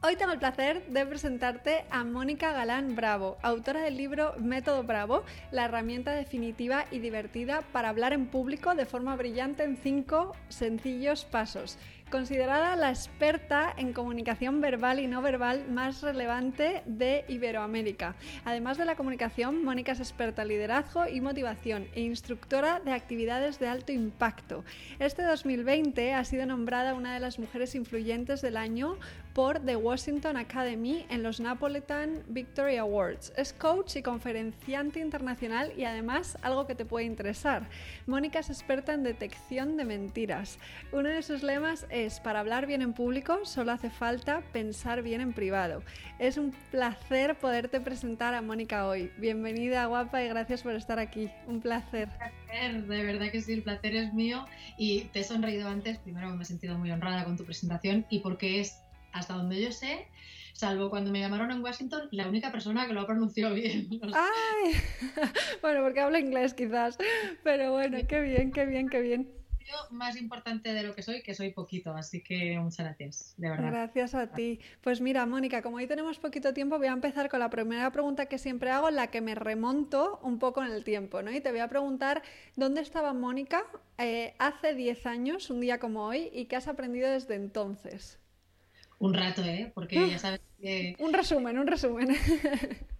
Hoy tengo el placer de presentarte a Mónica Galán Bravo, autora del libro Método Bravo, la herramienta definitiva y divertida para hablar en público de forma brillante en cinco sencillos pasos considerada la experta en comunicación verbal y no verbal más relevante de Iberoamérica. Además de la comunicación, Mónica es experta en liderazgo y motivación e instructora de actividades de alto impacto. Este 2020 ha sido nombrada una de las mujeres influyentes del año por The Washington Academy en los Napolitan Victory Awards. Es coach y conferenciante internacional y además algo que te puede interesar. Mónica es experta en detección de mentiras. Uno de sus lemas es, para hablar bien en público solo hace falta pensar bien en privado. Es un placer poderte presentar a Mónica hoy. Bienvenida, guapa, y gracias por estar aquí. Un placer. de verdad que sí, el placer es mío. Y te he sonreído antes, primero me he sentido muy honrada con tu presentación y porque es, hasta donde yo sé, salvo cuando me llamaron en Washington, la única persona que lo ha pronunciado bien. ¡Ay! bueno, porque habla inglés quizás, pero bueno, qué bien, qué bien, qué bien más importante de lo que soy, que soy poquito, así que muchas gracias, de verdad. Gracias a ti. Pues mira, Mónica, como hoy tenemos poquito tiempo, voy a empezar con la primera pregunta que siempre hago, la que me remonto un poco en el tiempo, ¿no? Y te voy a preguntar, ¿dónde estaba Mónica eh, hace 10 años, un día como hoy, y qué has aprendido desde entonces? Un rato, ¿eh? Porque ya sabes que... un resumen, un resumen.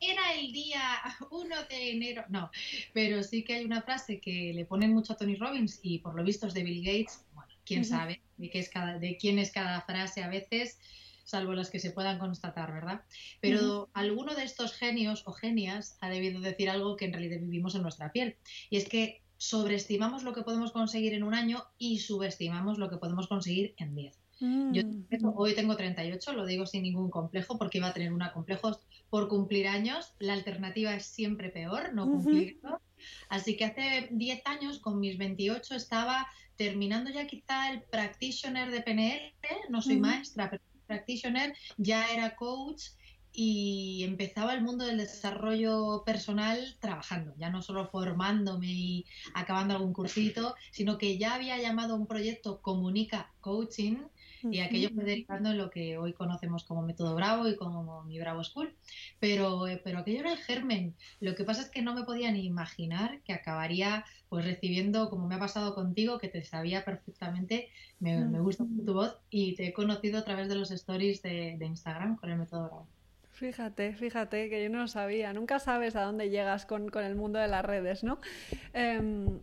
era el día 1 de enero. No, pero sí que hay una frase que le ponen mucho a Tony Robbins y por lo visto es de Bill Gates. Bueno, quién sabe de, qué es cada, de quién es cada frase a veces, salvo las que se puedan constatar, ¿verdad? Pero alguno de estos genios o genias ha debido decir algo que en realidad vivimos en nuestra piel. Y es que sobreestimamos lo que podemos conseguir en un año y subestimamos lo que podemos conseguir en 10. Yo mm. hoy tengo 38, lo digo sin ningún complejo porque iba a tener una complejo por cumplir años. La alternativa es siempre peor, no cumplirlo. Así que hace 10 años, con mis 28, estaba terminando ya quizá el practitioner de PNL, no soy maestra, pero practitioner, ya era coach y empezaba el mundo del desarrollo personal trabajando, ya no solo formándome y acabando algún cursito, sino que ya había llamado a un proyecto Comunica Coaching y aquello fue derivando en lo que hoy conocemos como método Bravo y como mi Bravo School. Pero, eh, pero aquello era el germen. Lo que pasa es que no me podía ni imaginar que acabaría pues recibiendo, como me ha pasado contigo, que te sabía perfectamente, me, me gusta tu voz y te he conocido a través de los stories de, de Instagram con el método Bravo. Fíjate, fíjate que yo no lo sabía. Nunca sabes a dónde llegas con, con el mundo de las redes, ¿no? Eh,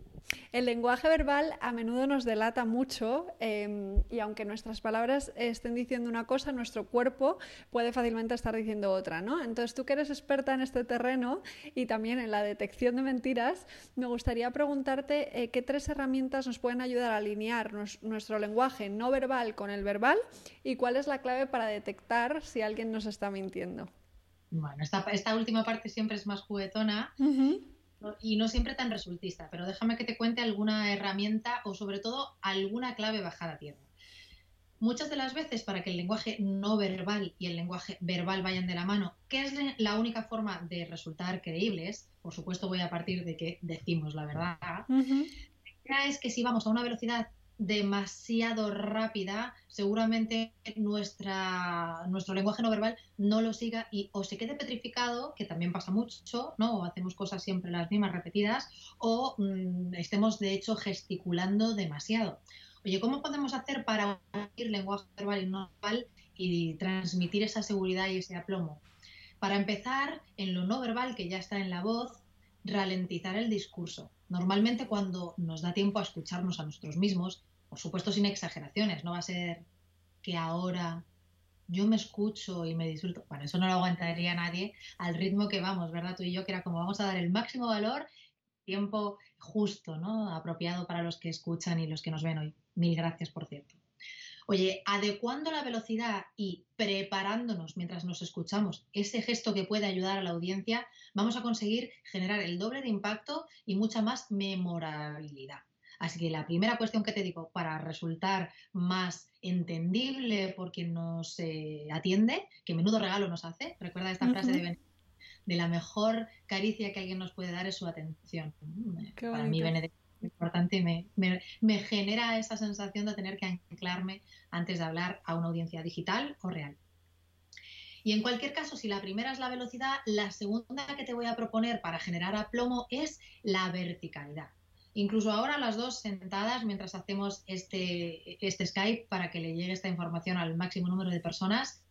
el lenguaje verbal a menudo nos delata mucho em, y aunque nuestras palabras estén diciendo una cosa, nuestro cuerpo puede fácilmente estar diciendo otra, ¿no? Entonces tú que eres experta en este terreno y también en la detección de mentiras, me gustaría preguntarte eh, qué tres herramientas nos pueden ayudar a alinear nuestro lenguaje no verbal con el verbal y cuál es la clave para detectar si alguien nos está mintiendo. Bueno, esta, última parte siempre es más juguetona y no siempre tan resultista, pero déjame que te cuente alguna herramienta o sobre todo alguna clave bajada a tierra. Muchas de las veces para que el lenguaje no verbal y el lenguaje verbal vayan de la mano, que es la única forma de resultar creíbles, por supuesto voy a partir de que decimos la verdad, es que si vamos a una velocidad demasiado rápida, seguramente nuestra, nuestro lenguaje no verbal no lo siga y o se quede petrificado, que también pasa mucho, ¿no? O hacemos cosas siempre las mismas repetidas, o mm, estemos de hecho gesticulando demasiado. Oye, ¿cómo podemos hacer para unir lenguaje verbal y no verbal y transmitir esa seguridad y ese aplomo? Para empezar, en lo no verbal, que ya está en la voz, ralentizar el discurso. Normalmente cuando nos da tiempo a escucharnos a nosotros mismos, por supuesto sin exageraciones, no va a ser que ahora yo me escucho y me disfruto. Bueno, eso no lo aguantaría nadie al ritmo que vamos, ¿verdad? Tú y yo, que era como vamos a dar el máximo valor, tiempo justo, ¿no? Apropiado para los que escuchan y los que nos ven hoy. Mil gracias, por cierto. Oye, adecuando la velocidad y preparándonos mientras nos escuchamos ese gesto que puede ayudar a la audiencia, vamos a conseguir generar el doble de impacto y mucha más memorabilidad. Así que la primera cuestión que te digo para resultar más entendible por quien nos eh, atiende, que menudo regalo nos hace, recuerda esta frase de de la mejor caricia que alguien nos puede dar es su atención. Para mí Benedicto es importante y me, me, genera esa sensación de tener que anclarme antes de hablar a una audiencia digital o real. Y en cualquier caso, si la primera es la velocidad, la segunda que te voy a proponer para generar aplomo es la verticalidad. Incluso ahora las dos sentadas mientras hacemos este, este Skype para que le llegue esta información al máximo número de personas,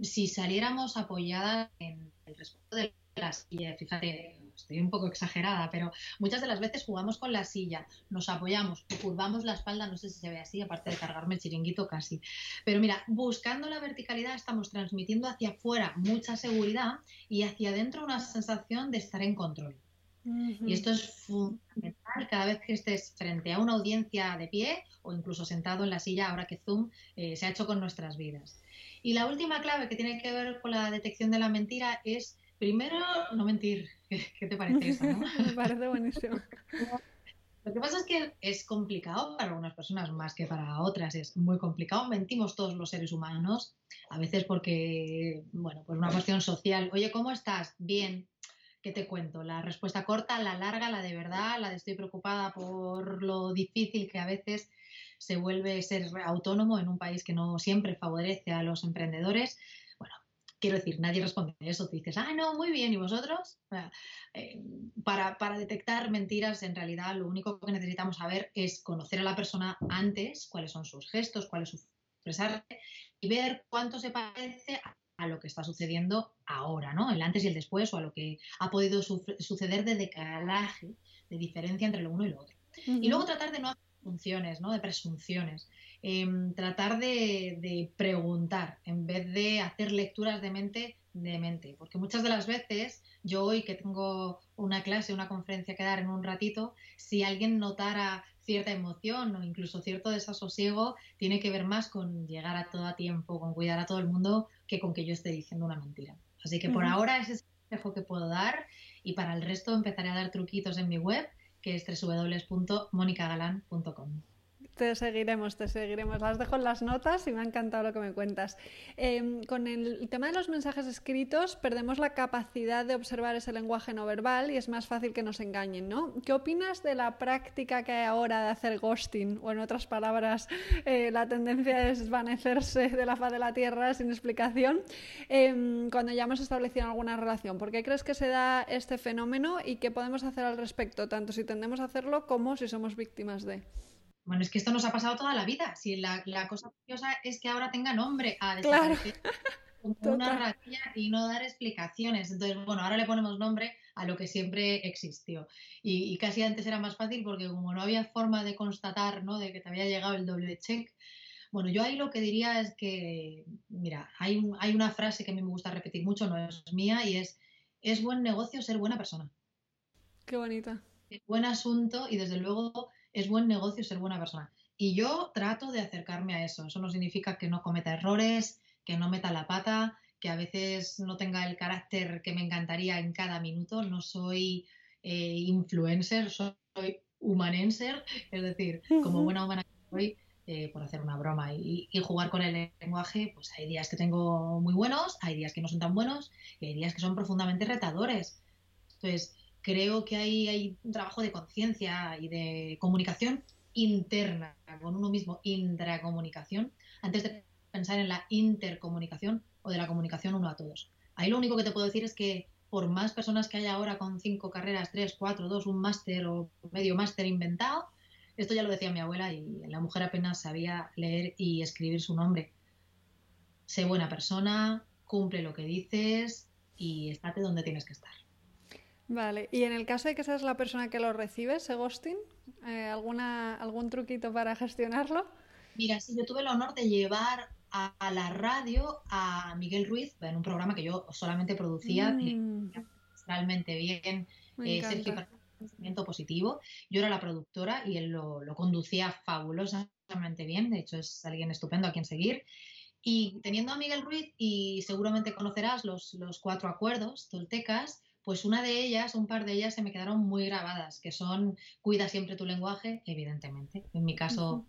si saliéramos apoyadas en el respeto de la silla, fíjate, estoy un poco exagerada, pero muchas de las veces jugamos con la silla, nos apoyamos, curvamos la espalda, no sé si se ve así, aparte de cargarme el chiringuito casi. Pero mira, buscando la verticalidad estamos transmitiendo hacia afuera mucha seguridad y hacia adentro una sensación de estar en control. Y esto es fundamental cada vez que estés frente a una audiencia de pie o incluso sentado en la silla, ahora que Zoom eh, se ha hecho con nuestras vidas. Y la última clave que tiene que ver con la detección de la mentira es, primero, no mentir. ¿Qué te parece eso? Me parece buenísimo. Lo que pasa es que es complicado para algunas personas más que para otras. Es muy complicado. Mentimos todos los seres humanos. A veces porque, bueno, por una cuestión social. Oye, ¿cómo estás? Bien. ¿Qué te cuento? La respuesta corta, la larga, la de verdad, la de estoy preocupada por lo difícil que a veces se vuelve ser autónomo en un país que no siempre favorece a los emprendedores. Bueno, quiero decir, nadie responde a eso. Te dices, ah, no, muy bien, ¿y vosotros? Eh, para, para, detectar mentiras, en realidad lo único que necesitamos saber es conocer a la persona antes, cuáles son sus gestos, cuál es su expresarte y ver cuánto se parece a lo que está sucediendo ahora, ¿no? El antes y el después o a lo que ha podido suceder de decalaje, de diferencia entre lo uno y lo otro. Y luego tratar de no funciones, ¿no? de presunciones. Em, tratar de, preguntar en vez de hacer lecturas de mente de mente. Porque muchas de las veces, yo hoy que tengo una clase, una conferencia que dar en un ratito, si alguien notara cierta emoción o incluso cierto desasosiego, tiene que ver más con llegar a todo a tiempo, con cuidar a todo el mundo, que con que yo esté diciendo una mentira. Así que por ahora ese es el consejo que puedo dar y para el resto empezaré a dar truquitos en mi web que es www.monicagalan.com. Te seguiremos, te seguiremos. Las dejo en las notas y me ha encantado lo que me cuentas. Em, con el tema de los mensajes escritos, perdemos la capacidad de observar ese lenguaje no verbal y es más fácil que nos engañen, ¿no? ¿Qué opinas de la práctica que hay ahora de hacer ghosting? O en otras palabras, eh, la tendencia de desvanecerse de la faz de la tierra sin explicación em, cuando ya hemos establecido alguna relación. ¿Por qué crees que se da este fenómeno y qué podemos hacer al respecto, tanto si tendemos a hacerlo como si somos víctimas de? Bueno, es que esto nos ha pasado toda la vida. Si la, cosa curiosa es que ahora tenga nombre a desaparecer como una ratilla y no dar explicaciones. Entonces, bueno, ahora le ponemos nombre a lo que siempre existió. Y, casi antes era más fácil porque como no había forma de constatar, ¿no? De que te había llegado el doble check. Bueno, yo ahí lo que diría es que, mira, hay, hay una frase que a mí me gusta repetir mucho, no es mía, y es, es buen negocio ser buena persona. Qué bonita. Es buen asunto y desde luego es buen negocio ser buena persona. Y yo trato de acercarme a eso. Eso no significa que no cometa errores, que no meta la pata, que a veces no tenga el carácter que me encantaría en cada minuto. No soy eh, influencer, soy humanenser, es decir, como buena humana que soy, eh, por hacer una broma y, jugar con el lenguaje, pues hay días que tengo muy buenos, hay días que no son tan buenos y hay días que son profundamente retadores. Entonces, creo que hay, hay un trabajo de conciencia y de comunicación interna con uno mismo, intracomunicación, antes de pensar en la intercomunicación o de la comunicación uno a todos. Ahí lo único que te puedo decir es que por más personas que haya ahora con cinco carreras, tres, cuatro, dos, un máster o medio máster inventado, esto ya lo decía mi abuela y la mujer apenas sabía leer y escribir su nombre. Sé buena persona, cumple lo que dices y estate donde tienes que estar. Vale, y en el caso de que seas la persona que lo recibe, ese ghosting, eh, ¿alguna, ¿algún truquito para gestionarlo? Mira, sí, yo tuve el honor de llevar a, la radio a Miguel Ruiz en un programa que yo solamente producía mm. realmente bien, eh, pensamiento positivo. Yo era la productora y él lo, lo conducía fabulosamente bien, de hecho es alguien estupendo a quien seguir. Y teniendo a Miguel Ruiz, y seguramente conocerás los, los cuatro acuerdos toltecas, pues una de ellas, un par de ellas se me quedaron muy grabadas, que son cuida siempre tu lenguaje, evidentemente. En mi caso,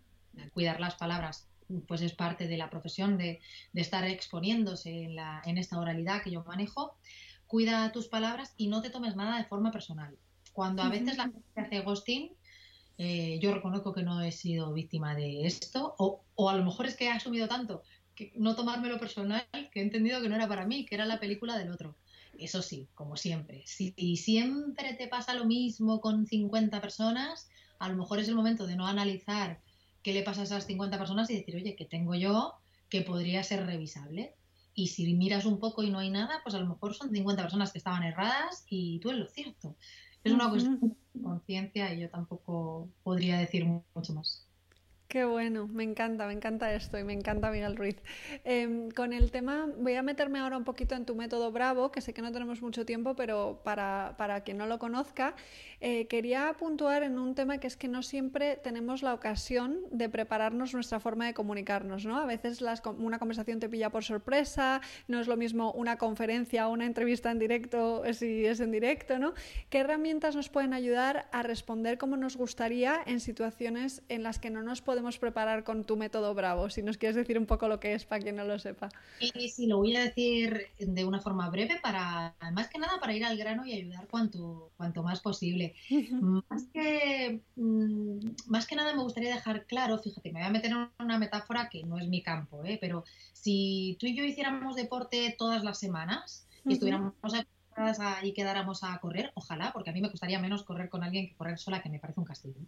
cuidar las palabras pues es parte de la profesión de, estar exponiéndose en, la, en esta oralidad que yo manejo. Cuida tus palabras y no te tomes nada de forma personal. Cuando a veces la gente hace ghosting, eh, yo reconozco que no he sido víctima de esto, o, o, a lo mejor es que he asumido tanto que no tomármelo personal que he entendido que no era para mí, que era la película del otro. Eso sí, como siempre, si siempre te pasa lo mismo con 50 personas, a lo mejor es el momento de no analizar qué le pasa a esas 50 personas y decir, oye, ¿qué tengo yo que podría ser revisable? Y si miras un poco y no hay nada, pues a lo mejor son 50 personas que estaban erradas y tú es lo cierto. Es una cuestión de conciencia y yo tampoco podría decir mucho más. Qué bueno, me encanta, me encanta esto y me encanta Miguel Ruiz. Em, con el tema, voy a meterme ahora un poquito en tu método Bravo, que sé que no tenemos mucho tiempo, pero para, para quien no lo conozca, eh, quería puntuar en un tema que es que no siempre tenemos la ocasión de prepararnos nuestra forma de comunicarnos, ¿no? A veces las, una conversación te pilla por sorpresa, no es lo mismo una conferencia o una entrevista en directo si es en directo, ¿no? ¿Qué herramientas nos pueden ayudar a responder como nos gustaría en situaciones en las que no nos podemos podemos preparar con tu método Bravo? Si nos quieres decir un poco lo que es para quien no lo sepa. Y sí, lo voy a decir de una forma breve para, más que nada, para ir al grano y ayudar cuanto, cuanto más posible. más, que, mm, más que nada me gustaría dejar claro, fíjate, me voy a meter en una metáfora que no es mi campo, ¿eh? pero si tú y yo hiciéramos deporte todas las semanas y estuviéramos y quedáramos a correr, ojalá, porque a mí me costaría menos correr con alguien que correr sola, que me parece un castigo.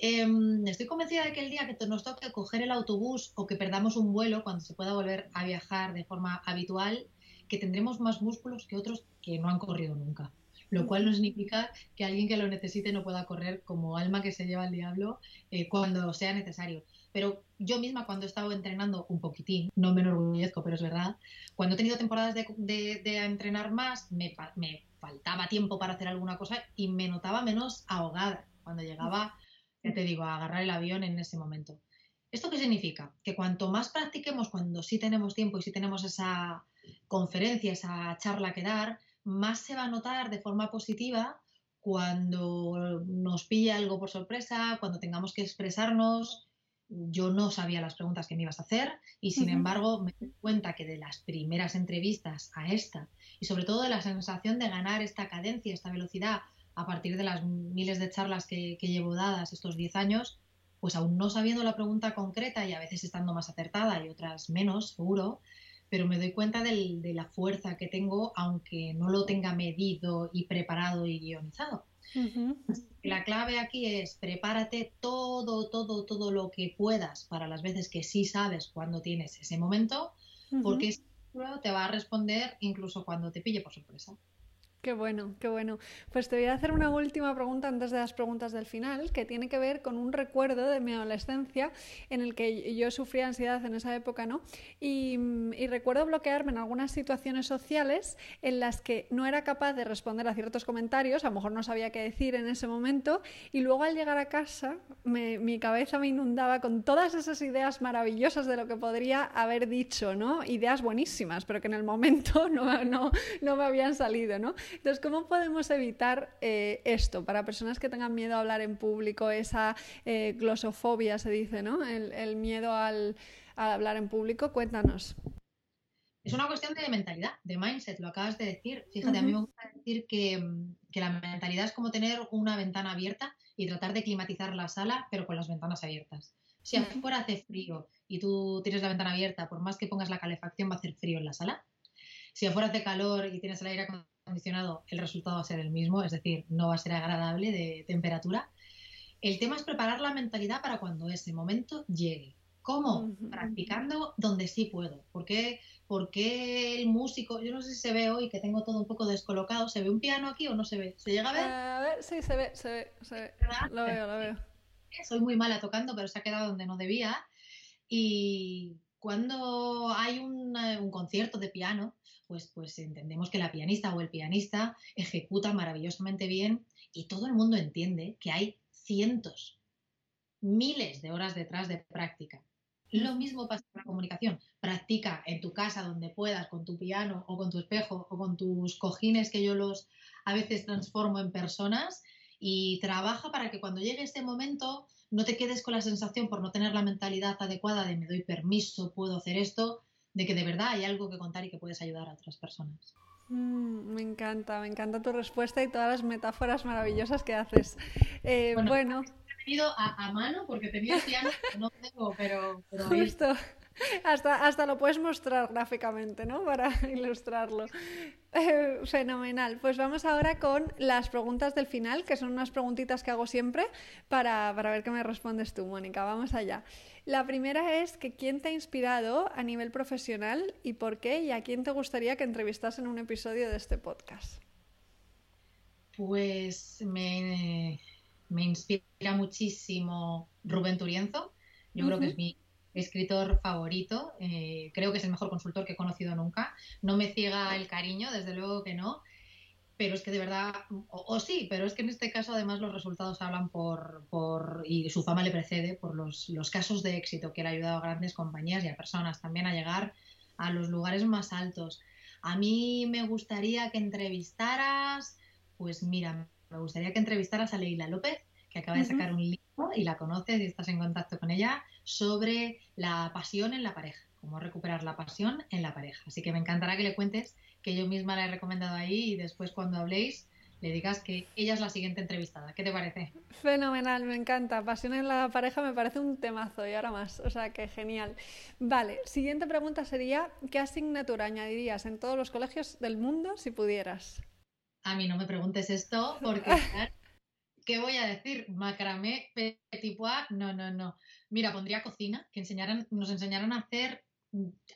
Em, estoy convencida de que el día que nos toque coger el autobús o que perdamos un vuelo cuando se pueda volver a viajar de forma habitual, que tendremos más músculos que otros que no han corrido nunca. Lo cual no significa que alguien que lo necesite no pueda correr como alma que se lleva al diablo eh, cuando sea necesario. Pero yo misma cuando he estado entrenando un poquitín, no me enorgullezco, pero es verdad, cuando he tenido temporadas de, entrenar más, me, me faltaba tiempo para hacer alguna cosa y me notaba menos ahogada. Cuando llegaba ya te digo, a agarrar el avión en ese momento. ¿Esto qué significa? Que cuanto más practiquemos cuando sí tenemos tiempo y sí tenemos esa conferencia, esa charla que dar, más se va a notar de forma positiva cuando nos pilla algo por sorpresa, cuando tengamos que expresarnos. Yo no sabía las preguntas que me ibas a hacer y sin embargo me doy cuenta que de las primeras entrevistas a esta y sobre todo de la sensación de ganar esta cadencia, esta velocidad a partir de las miles de charlas que, llevo dadas estos 10 años, pues aún no sabiendo la pregunta concreta y a veces estando más acertada y otras menos, seguro, pero me doy cuenta de la fuerza que tengo aunque no lo tenga medido y preparado y guionizado. La clave aquí es prepárate todo, todo, todo lo que puedas para las veces que sí sabes cuándo tienes ese momento, porque te va a responder incluso cuando te pille por sorpresa. Qué bueno, qué bueno. Pues te voy a hacer una última pregunta antes de las preguntas del final, que tiene que ver con un recuerdo de mi adolescencia en el que yo sufría ansiedad en esa época, ¿no? Y, recuerdo bloquearme en algunas situaciones sociales en las que no era capaz de responder a ciertos comentarios, a lo mejor no sabía qué decir en ese momento, y luego al llegar a casa mi cabeza me inundaba con todas esas ideas maravillosas de lo que podría haber dicho, ¿no? Ideas buenísimas, pero que en el momento no, no, no me habían salido, ¿no? Entonces, ¿cómo podemos evitar eh, esto para personas que tengan miedo a hablar en público, esa eh, glosofobia se dice, ¿no? El, miedo al, hablar en público. Cuéntanos. Es una cuestión de mentalidad, de mindset, lo acabas de decir. Fíjate, a mí me gusta decir que, que, la mentalidad es como tener una ventana abierta y tratar de climatizar la sala, pero con las ventanas abiertas. Si afuera hace frío y tú tienes la ventana abierta, por más que pongas la calefacción, va a hacer frío en la sala. Si afuera hace calor y tienes el aire acondicionado, el resultado va a ser el mismo, es decir, no va a ser agradable de temperatura. El tema es preparar la mentalidad para cuando ese momento llegue. ¿Cómo? Practicando donde sí puedo. ¿Por qué? Porque el músico, yo no sé si se ve hoy que tengo todo un poco descolocado, ¿se ve un piano aquí o no se ve? ¿Se llega a ver? a ver, sí, se ve, se ve, se ve. Lo veo, lo veo. Soy muy mala tocando, pero se ha quedado donde no debía. Y cuando hay un, un concierto de piano, pues, pues entendemos que la pianista o el pianista ejecuta maravillosamente bien y todo el mundo entiende que hay cientos, miles de horas detrás de práctica. Lo mismo pasa con la comunicación. Practica en tu casa donde puedas, con tu piano o con tu espejo o con tus cojines que yo los a veces transformo en personas y trabaja para que cuando llegue ese momento no te quedes con la sensación por no tener la mentalidad adecuada de me doy permiso, puedo hacer esto, de que de verdad hay algo que contar y que puedes ayudar a otras personas. Mm, me encanta, me encanta tu respuesta y todas las metáforas maravillosas que haces. Eh, bueno, He a, mano porque tenía piano no tengo, pero, pero justo. Hasta, hasta lo puedes mostrar gráficamente, ¿no? Para ilustrarlo. Eh, fenomenal. Pues vamos ahora con las preguntas del final, que son unas preguntitas que hago siempre para, para ver qué me respondes tú, Mónica. Vamos allá. La primera es que quién te ha inspirado a nivel profesional y por qué y a quién te gustaría que entrevistas en un episodio de este podcast. Pues me, me inspira muchísimo Rubén Turienzo. Yo creo que es mi escritor favorito. Eh, creo que es el mejor consultor que he conocido nunca. No me ciega el cariño, desde luego que no. Pero es que de verdad, o, sí, pero es que en este caso además los resultados hablan por, por y su fama le precede por los, los casos de éxito que le ha ayudado a grandes compañías y a personas también a llegar a los lugares más altos. A mí me gustaría que entrevistaras, pues mira, me gustaría que entrevistaras a Leila López, que acaba de sacar un libro y la conoces y estás en contacto con ella, sobre la pasión en la pareja, cómo recuperar la pasión en la pareja. Así que me encantará que le cuentes que yo misma la he recomendado ahí y después cuando habléis le digas que ella es la siguiente entrevistada. ¿Qué te parece? Fenomenal, me encanta. Pasión en la pareja me parece un temazo y ahora más. O sea, que genial. Vale, siguiente pregunta sería, ¿qué asignatura añadirías en todos los colegios del mundo si pudieras? A mí no me preguntes esto porque ¿qué voy a decir? Macramé, petit pois, no, no, no. Mira, pondría cocina, que enseñaran, nos enseñaran a hacer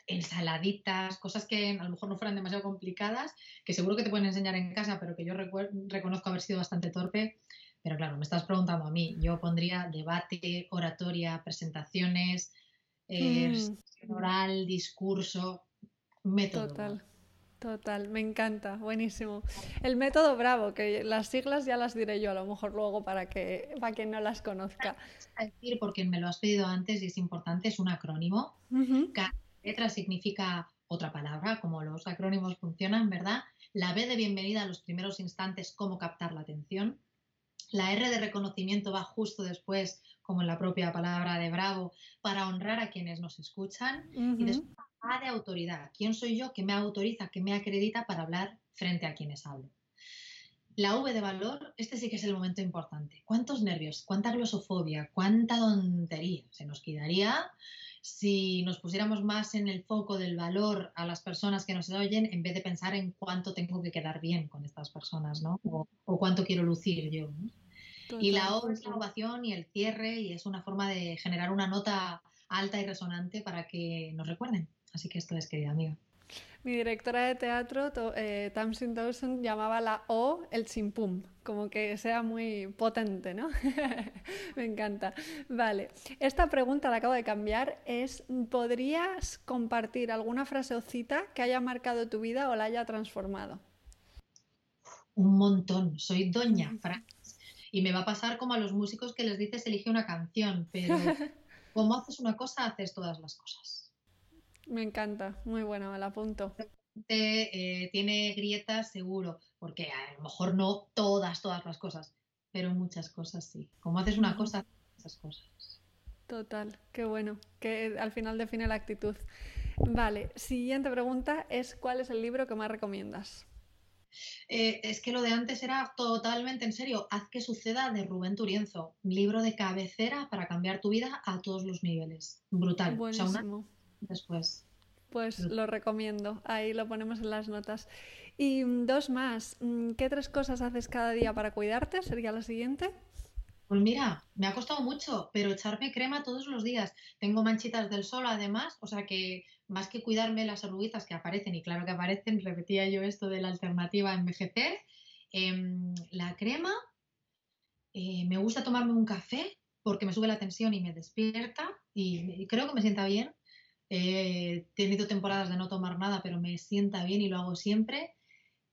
ensaladitas, cosas que a lo mejor no fueran demasiado complicadas, que seguro que te pueden enseñar en casa, pero que yo reconozco haber sido bastante torpe. Pero claro, me estás preguntando a mí. Yo pondría debate, oratoria, presentaciones, eh, mm. oral, discurso, método. Total. Total, me encanta, buenísimo. El método Bravo, que las siglas ya las diré yo a lo mejor luego para que para quien no las conozca. A decir, porque me lo has pedido antes y es importante, es un acrónimo. Cada letra significa otra palabra, como los acrónimos funcionan, ¿verdad? La B de bienvenida a los primeros instantes, cómo captar la atención. La R de reconocimiento va justo después, como en la propia palabra de Bravo, para honrar a quienes nos escuchan. Y después a de autoridad. ¿Quién soy yo que me autoriza, que me acredita para hablar frente a quienes hablo? La V de valor, este sí que es el momento importante. ¿Cuántos nervios, cuánta glosofobia, cuánta tontería se nos quedaría si nos pusiéramos más en el foco del valor a las personas que nos oyen en vez de pensar en cuánto tengo que quedar bien con estas personas, ¿no? O, cuánto quiero lucir yo. Y la O es la ovación y el cierre y es una forma de generar una nota alta y resonante para que nos recuerden. Así que esto es, querida amiga. Mi directora de teatro, eh, Tamsin Dawson, llamaba la O el chimpum, como que sea muy potente, ¿no? Me encanta. Vale, esta pregunta la acabo de cambiar. Es, ¿podrías compartir alguna frase o cita que haya marcado tu vida o la haya transformado? Un montón. Soy doña Francis. Y me va a pasar como a los músicos que les dices elige una canción, pero como haces una cosa, haces todas las cosas. Me encanta, muy bueno, me la apunto. Eh, tiene grietas seguro, porque a lo mejor no todas, todas las cosas, pero muchas cosas sí. Como haces una cosa, esas cosas. Total, qué bueno, que al final define la actitud. Vale, siguiente pregunta es ¿cuál es el libro que más recomiendas? Eh, es que lo de antes era totalmente en serio. Haz que suceda de Rubén Turienzo. Libro de cabecera para cambiar tu vida a todos los niveles. Brutal. Buenísimo después. Pues lo recomiendo, ahí lo ponemos en las notas. Y mm, dos más, mm, ¿qué tres cosas haces cada día para cuidarte? Sería la siguiente. Pues mira, me ha costado mucho, pero echarme crema todos los días. Tengo manchitas del sol además, o sea que más que cuidarme las arruguitas que aparecen, y claro que aparecen, repetía yo esto de la alternativa a envejecer, em, la crema, eh, me gusta tomarme un café porque me sube la tensión y me despierta y creo que me sienta bien He tenido temporadas de no tomar nada, pero me sienta bien y lo hago siempre.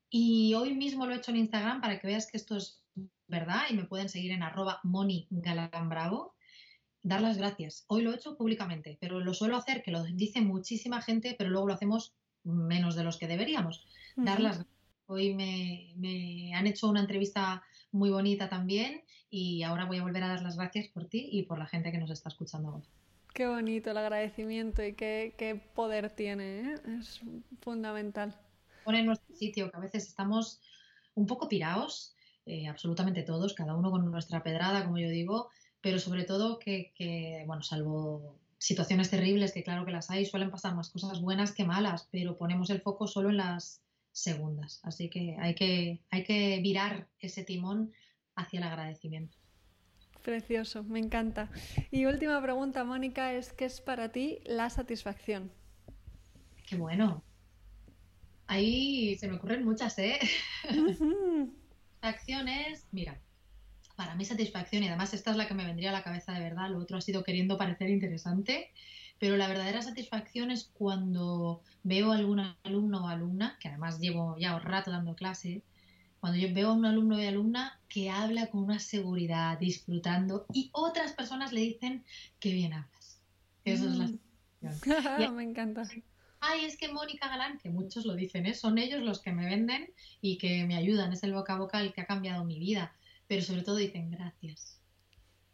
Y hoy mismo lo he hecho en Instagram para que veas que esto es verdad y me pueden seguir en arroba monigalambravo. dar las gracias. Hoy lo he hecho públicamente, pero lo suelo hacer, que lo dice muchísima gente, pero luego lo hacemos menos de los que deberíamos. Dar las gracias. Hoy me, me, han hecho una entrevista muy bonita también y ahora voy a volver a dar las gracias por ti y por la gente que nos está escuchando ahora. Qué bonito el agradecimiento y qué, qué poder tiene, ¿eh? es fundamental. Pone en nuestro sitio, que a veces estamos un poco pirados, eh, absolutamente todos, cada uno con nuestra pedrada, como yo digo, pero sobre todo que, que, bueno, salvo situaciones terribles, que claro que las hay, suelen pasar más cosas buenas que malas, pero ponemos el foco solo en las segundas. Así que hay que, hay que virar ese timón hacia el agradecimiento. Precioso, me encanta. Y última pregunta, Mónica, es ¿qué es para ti la satisfacción? Qué bueno. Ahí se me ocurren muchas, ¿eh? Satisfacciones, mira, para mí satisfacción, y además esta es la que me vendría a la cabeza de verdad, lo otro ha sido queriendo parecer interesante, pero la verdadera satisfacción es cuando veo a algún alumno o alumna, que además llevo ya un rato dando clase, cuando yo veo a un alumno o alumna que habla con una seguridad, disfrutando, y otras personas le dicen que bien hablas. Eso mm. es la mm. satisfacción. Me encanta. Ay, es que Mónica Galán, que muchos lo dicen, ¿eh? son ellos los que me venden y que me ayudan, es el boca a boca el que ha cambiado mi vida, pero sobre todo dicen gracias.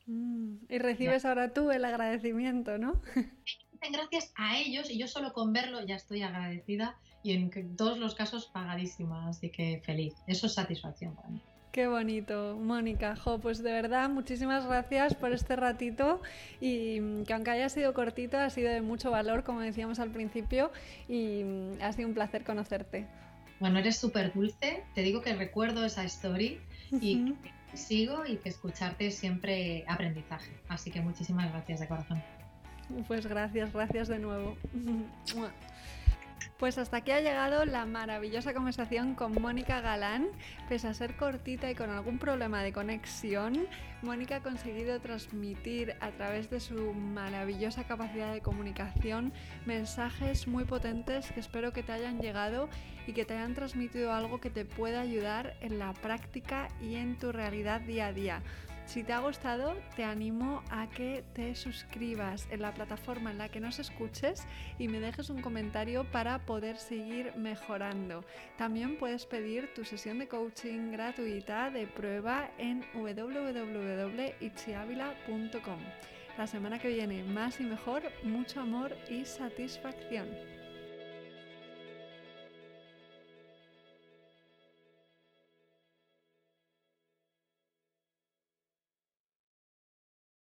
Mm. Y recibes ahora tú el agradecimiento, ¿no? Gracias a ellos y yo solo con verlo ya estoy agradecida y en todos los casos pagadísima, así que feliz. Eso es satisfacción para mí. Qué bonito, Mónica. Jo, pues de verdad, muchísimas gracias por este ratito y que aunque haya sido cortito, ha sido de mucho valor, como decíamos al principio, y ha sido un placer conocerte. Bueno, eres súper dulce, te digo que recuerdo esa story y sigo y que escucharte siempre aprendizaje. Así que muchísimas gracias de corazón. Pues gracias, gracias de nuevo. Pues hasta aquí ha llegado la maravillosa conversación con Mónica Galán. Pese a ser cortita y con algún problema de conexión, Mónica ha conseguido transmitir a través de su maravillosa capacidad de comunicación mensajes muy potentes que espero que te hayan llegado y que te hayan transmitido algo que te pueda ayudar en la práctica y en tu realidad día a día. Si te ha gustado, te animo a que te suscribas en la plataforma en la que nos escuches y me dejes un comentario para poder seguir mejorando. También puedes pedir tu sesión de coaching gratuita de prueba en www.itziavila.com. La semana que viene, más y mejor, mucho amor y satisfacción.